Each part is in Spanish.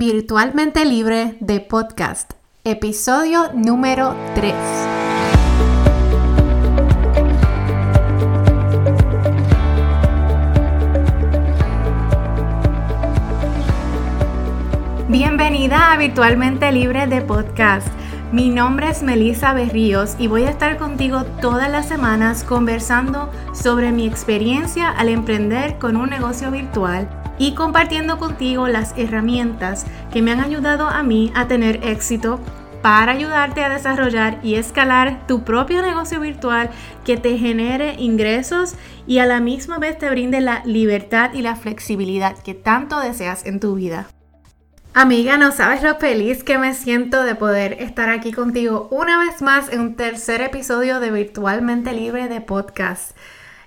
Virtualmente Libre de Podcast, episodio número 3. Bienvenida a Virtualmente Libre de Podcast. Mi nombre es Melissa Berríos y voy a estar contigo todas las semanas conversando sobre mi experiencia al emprender con un negocio virtual y compartiendo contigo las herramientas que me han ayudado a mí a tener éxito para ayudarte a desarrollar y escalar tu propio negocio virtual que te genere ingresos y a la misma vez te brinde la libertad y la flexibilidad que tanto deseas en tu vida. Amiga, no sabes lo feliz que me siento de poder estar aquí contigo una vez más en un tercer episodio de Virtualmente Libre de Podcast.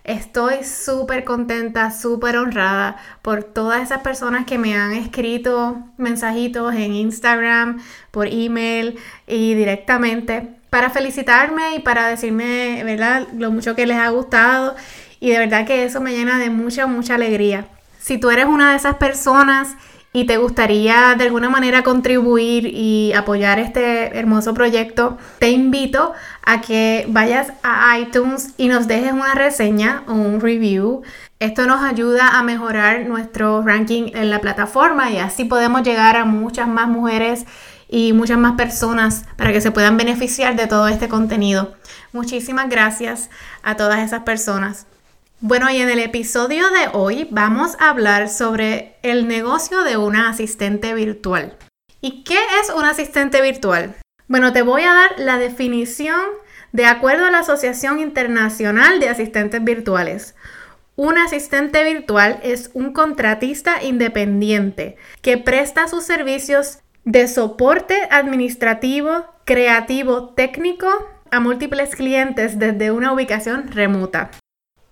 Estoy súper contenta, súper honrada por todas esas personas que me han escrito mensajitos en Instagram, por email y directamente para felicitarme y para decirme, ¿verdad?, lo mucho que les ha gustado y de verdad que eso me llena de mucha, mucha alegría. Si tú eres una de esas personas y te gustaría de alguna manera contribuir y apoyar este hermoso proyecto, te invito a que vayas a iTunes y nos dejes una reseña o un review. Esto nos ayuda a mejorar nuestro ranking en la plataforma y así podemos llegar a muchas más mujeres y muchas más personas para que se puedan beneficiar de todo este contenido. Muchísimas gracias a todas esas personas. Bueno, y en el episodio de hoy vamos a hablar sobre el negocio de una asistente virtual. ¿Y qué es un asistente virtual? Bueno, te voy a dar la definición de acuerdo a la Asociación Internacional de Asistentes Virtuales. Un asistente virtual es un contratista independiente que presta sus servicios de soporte administrativo, creativo, técnico a múltiples clientes desde una ubicación remota.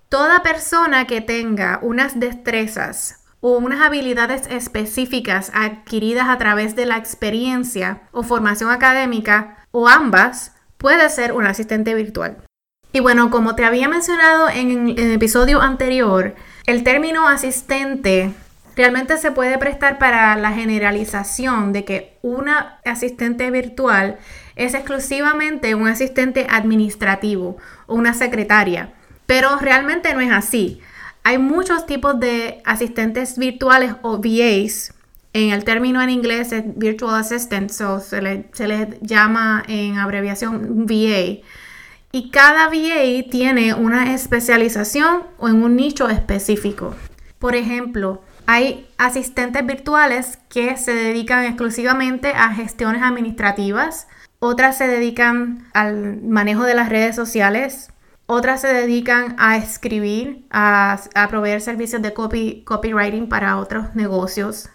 Toda persona que tenga unas destrezas o unas habilidades específicas adquiridas a través de la experiencia o formación académica o ambas puede ser un asistente virtual. Y bueno, como te había mencionado en el episodio anterior, el término asistente realmente se puede prestar para la generalización de que una asistente virtual es exclusivamente un asistente administrativo o una secretaria pero realmente no es así. Hay muchos tipos de asistentes virtuales o VAs. En el término en inglés es Virtual Assistant, se, le, se les llama en abreviación VA. Y cada VA tiene una especialización o en un nicho específico. Por ejemplo, hay asistentes virtuales que se dedican exclusivamente a gestiones administrativas, otras se dedican al manejo de las redes sociales, otras se dedican a escribir, a, proveer servicios de copy, copywriting para otros negocios.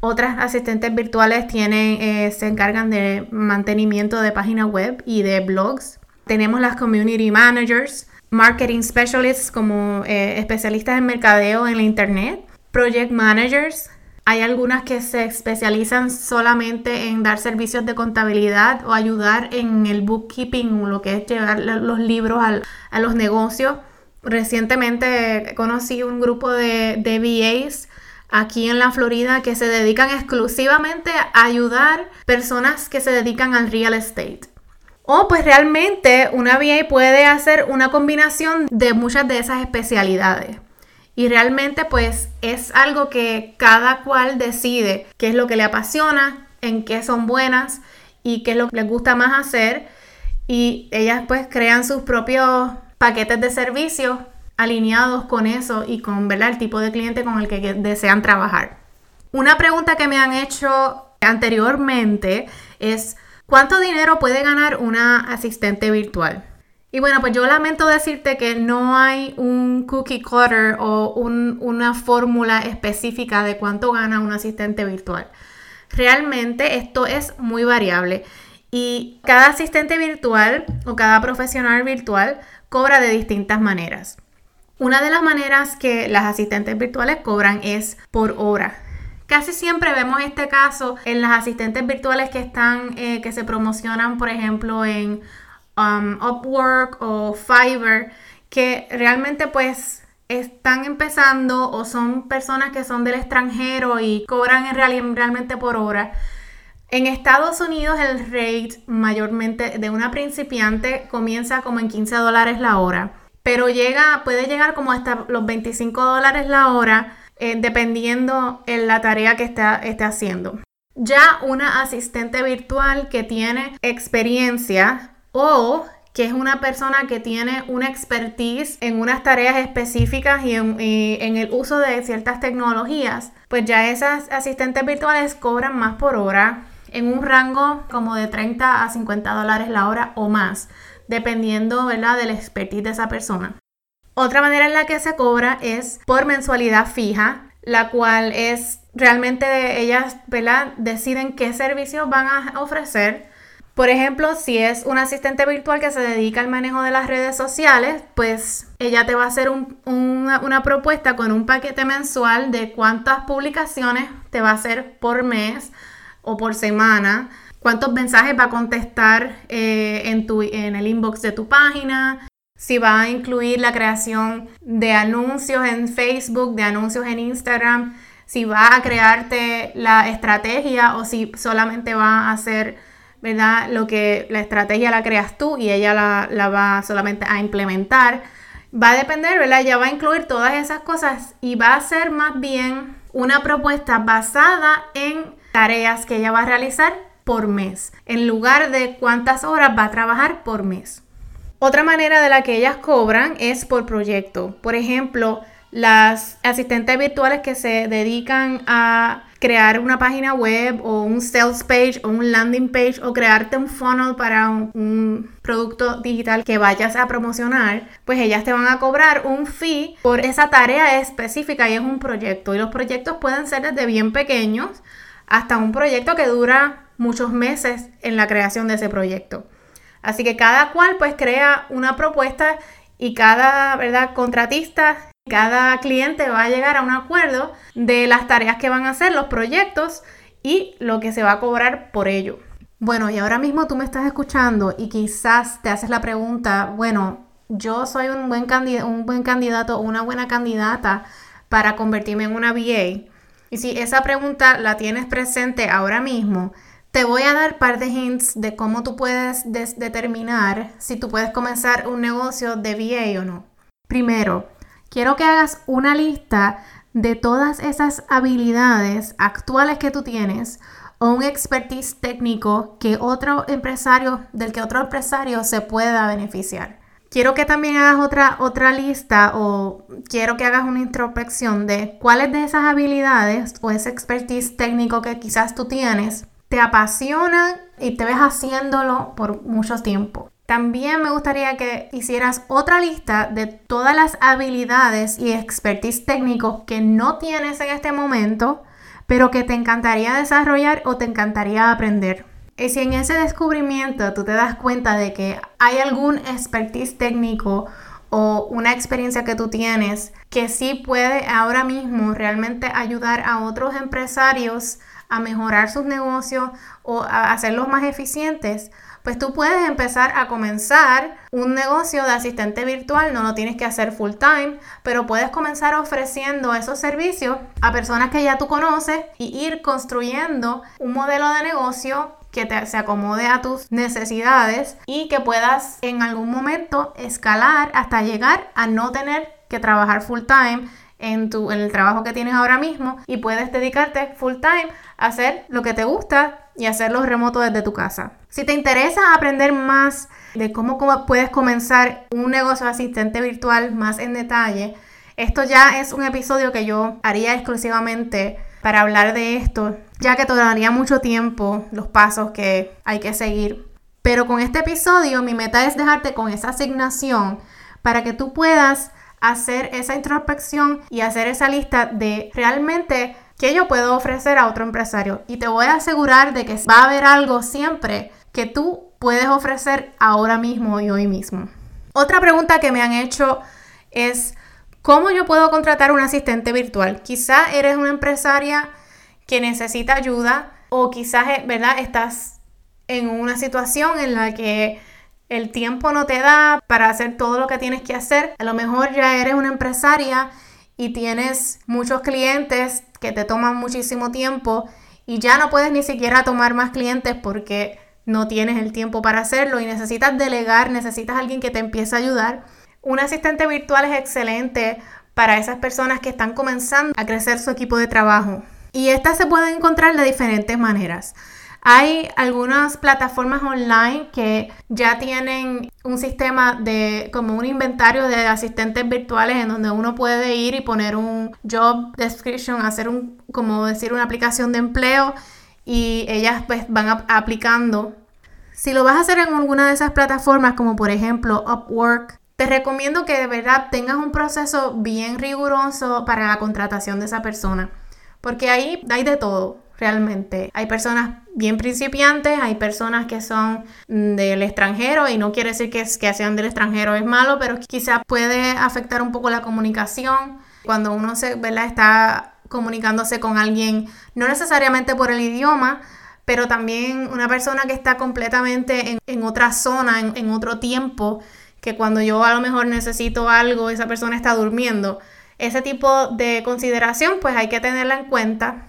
Otras asistentes virtuales tienen, eh, se encargan de mantenimiento de páginas web y de blogs. Tenemos las community managers, marketing specialists como eh, especialistas en mercadeo en la internet, project managers, hay algunas que se especializan solamente en dar servicios de contabilidad o ayudar en el bookkeeping, lo que es llevar los libros a los negocios. Recientemente conocí un grupo de, de VAs aquí en la Florida que se dedican exclusivamente a ayudar personas que se dedican al real estate. O pues realmente una VA puede hacer una combinación de muchas de esas especialidades. Y realmente pues es algo que cada cual decide qué es lo que le apasiona, en qué son buenas y qué es lo que les gusta más hacer. Y ellas pues crean sus propios paquetes de servicios alineados con eso y con ¿verdad? el tipo de cliente con el que desean trabajar. Una pregunta que me han hecho anteriormente es ¿cuánto dinero puede ganar una asistente virtual? Y bueno, pues yo lamento decirte que no hay un cookie cutter o una fórmula específica de cuánto gana un asistente virtual. Realmente esto es muy variable y cada asistente virtual o cada profesional virtual cobra de distintas maneras. Una de las maneras que las asistentes virtuales cobran es por hora. Casi siempre vemos este caso en las asistentes virtuales que están, eh, que se promocionan, por ejemplo, en um, Upwork o Fiverr, que realmente pues están empezando o son personas que son del extranjero y cobran en realmente por hora. En Estados Unidos el rate mayormente de una principiante comienza como en 15 dólares la hora, pero llega, puede llegar como hasta los 25 dólares la hora eh, dependiendo en la tarea que está, esté haciendo. Ya una asistente virtual que tiene experiencia o que es una persona que tiene una expertise en unas tareas específicas y en, el uso de ciertas tecnologías, pues ya esas asistentes virtuales cobran más por hora en un rango como de 30 a 50 dólares la hora o más, dependiendo ¿verdad? del expertise de esa persona. Otra manera en la que se cobra es por mensualidad fija, la cual es realmente ellas ¿verdad? deciden qué servicios van a ofrecer por ejemplo, si es un asistente virtual que se dedica al manejo de las redes sociales, pues ella te va a hacer una, propuesta con un paquete mensual de cuántas publicaciones te va a hacer por mes o por semana, cuántos mensajes va a contestar eh, en, tu, en el inbox de tu página, si va a incluir la creación de anuncios en Facebook, de anuncios en Instagram, si va a crearte la estrategia o si solamente va a hacer ¿verdad? Lo que la estrategia la creas tú y ella la, va solamente a implementar. Va a depender, ¿verdad? Ella va a incluir todas esas cosas y va a ser más bien una propuesta basada en tareas que ella va a realizar por mes, en lugar de cuántas horas va a trabajar por mes. Otra manera de la que ellas cobran es por proyecto. Por ejemplo, las asistentes virtuales que se dedican a crear una página web o un sales page o un landing page o crearte un funnel para un, producto digital que vayas a promocionar, pues ellas te van a cobrar un fee por esa tarea específica y es un proyecto. Y los proyectos pueden ser desde bien pequeños hasta un proyecto que dura muchos meses en la creación de ese proyecto. Así que cada cual pues crea una propuesta y cada ¿verdad? contratista cada cliente va a llegar a un acuerdo de las tareas que van a hacer, los proyectos y lo que se va a cobrar por ello. Bueno, y ahora mismo tú me estás escuchando y quizás te haces la pregunta, bueno, yo soy un buen, un buen candidato o una buena candidata para convertirme en una VA. Y si esa pregunta la tienes presente ahora mismo, te voy a dar par de hints de cómo tú puedes determinar si tú puedes comenzar un negocio de VA o no. Primero, quiero que hagas una lista de todas esas habilidades actuales que tú tienes o un expertise técnico que otro empresario, del que otro empresario se pueda beneficiar. Quiero que también hagas otra, otra lista o quiero que hagas una introspección de cuáles de esas habilidades o ese expertise técnico que quizás tú tienes te apasionan y te ves haciéndolo por mucho tiempo. También me gustaría que hicieras otra lista de todas las habilidades y expertise técnicos que no tienes en este momento, pero que te encantaría desarrollar o te encantaría aprender. Y si en ese descubrimiento tú te das cuenta de que hay algún expertise técnico o una experiencia que tú tienes que sí puede ahora mismo realmente ayudar a otros empresarios a mejorar sus negocios o hacerlos más eficientes, pues tú puedes empezar a comenzar un negocio de asistente virtual, no lo tienes que hacer full time, pero puedes comenzar ofreciendo esos servicios a personas que ya tú conoces y ir construyendo un modelo de negocio que te, se acomode a tus necesidades y que puedas en algún momento escalar hasta llegar a no tener que trabajar full time en, tu, en el trabajo que tienes ahora mismo y puedes dedicarte full time a hacer lo que te gusta y hacerlo remoto desde tu casa. Si te interesa aprender más de cómo, puedes comenzar un negocio de asistente virtual más en detalle, esto ya es un episodio que yo haría exclusivamente para hablar de esto, ya que tomaría mucho tiempo los pasos que hay que seguir. Pero con este episodio mi meta es dejarte con esa asignación para que tú puedas hacer esa introspección y hacer esa lista de realmente qué yo puedo ofrecer a otro empresario. Y te voy a asegurar de que va a haber algo siempre que tú puedes ofrecer ahora mismo y hoy mismo. Otra pregunta que me han hecho es, ¿cómo yo puedo contratar un asistente virtual? Quizá eres una empresaria que necesita ayuda o quizás, ¿verdad? Estás en una situación en la que el tiempo no te da para hacer todo lo que tienes que hacer. A lo mejor ya eres una empresaria y tienes muchos clientes que te toman muchísimo tiempo y ya no puedes ni siquiera tomar más clientes porque no tienes el tiempo para hacerlo y necesitas delegar, necesitas alguien que te empiece a ayudar. Un asistente virtual es excelente para esas personas que están comenzando a crecer su equipo de trabajo. Y estas se pueden encontrar de diferentes maneras. Hay algunas plataformas online que ya tienen un sistema de como un inventario de asistentes virtuales en donde uno puede ir y poner un job description, hacer un como decir una aplicación de empleo y ellas pues van aplicando. Si lo vas a hacer en alguna de esas plataformas como por ejemplo Upwork, te recomiendo que de verdad tengas un proceso bien riguroso para la contratación de esa persona, porque ahí hay de todo realmente. Hay personas bien principiantes, hay personas que son del extranjero y no quiere decir que, que sean del extranjero es malo, pero quizás puede afectar un poco la comunicación cuando uno se, ¿verdad? está comunicándose con alguien, no necesariamente por el idioma, pero también una persona que está completamente en, otra zona, en, en otro tiempo, que cuando yo a lo mejor necesito algo, esa persona está durmiendo. Ese tipo de consideración pues hay que tenerla en cuenta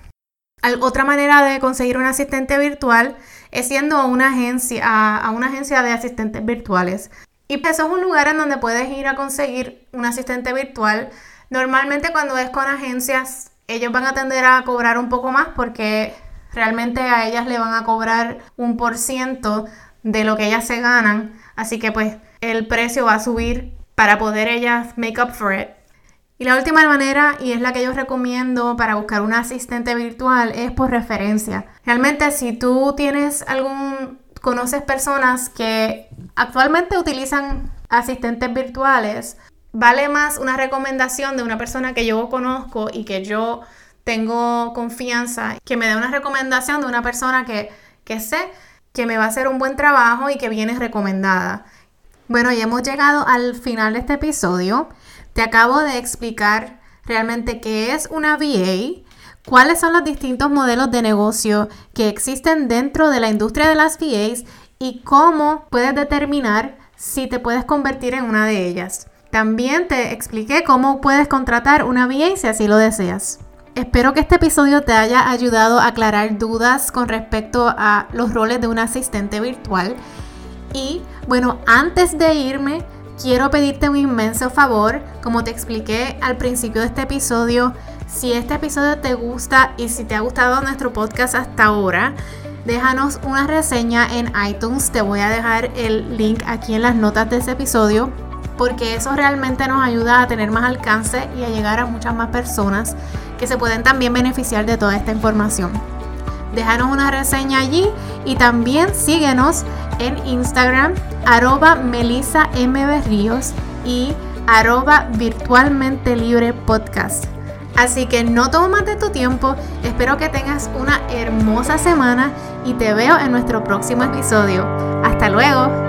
otra manera de conseguir un asistente virtual es siendo a una agencia, a, una agencia de asistentes virtuales. Y eso es un lugar en donde puedes ir a conseguir un asistente virtual. Normalmente cuando es con agencias, ellos van a tender a cobrar un poco más porque realmente a ellas le van a cobrar un por ciento de lo que ellas se ganan. Así que pues el precio va a subir para poder ellas make up for it. Y la última manera, y es la que yo recomiendo para buscar un asistente virtual, es por referencia. Realmente si tú tienes algún, conoces personas que actualmente utilizan asistentes virtuales, vale más una recomendación de una persona que yo conozco y que yo tengo confianza, que me dé una recomendación de una persona que, que sé que me va a hacer un buen trabajo y que viene recomendada. Bueno, y hemos llegado al final de este episodio. Te acabo de explicar realmente qué es una VA, cuáles son los distintos modelos de negocio que existen dentro de la industria de las VAs y cómo puedes determinar si te puedes convertir en una de ellas. También te expliqué cómo puedes contratar una VA si así lo deseas. Espero que este episodio te haya ayudado a aclarar dudas con respecto a los roles de un asistente virtual. Y bueno, antes de irme, quiero pedirte un inmenso favor, como te expliqué al principio de este episodio, si este episodio te gusta y si te ha gustado nuestro podcast hasta ahora, déjanos una reseña en iTunes, te voy a dejar el link aquí en las notas de ese episodio, porque eso realmente nos ayuda a tener más alcance y a llegar a muchas más personas que se pueden también beneficiar de toda esta información. Déjanos una reseña allí y también síguenos en Instagram, arroba Melissa M. y arroba virtualmente libre podcast. Así que no tomo más de tu tiempo, espero que tengas una hermosa semana y te veo en nuestro próximo episodio. Hasta luego.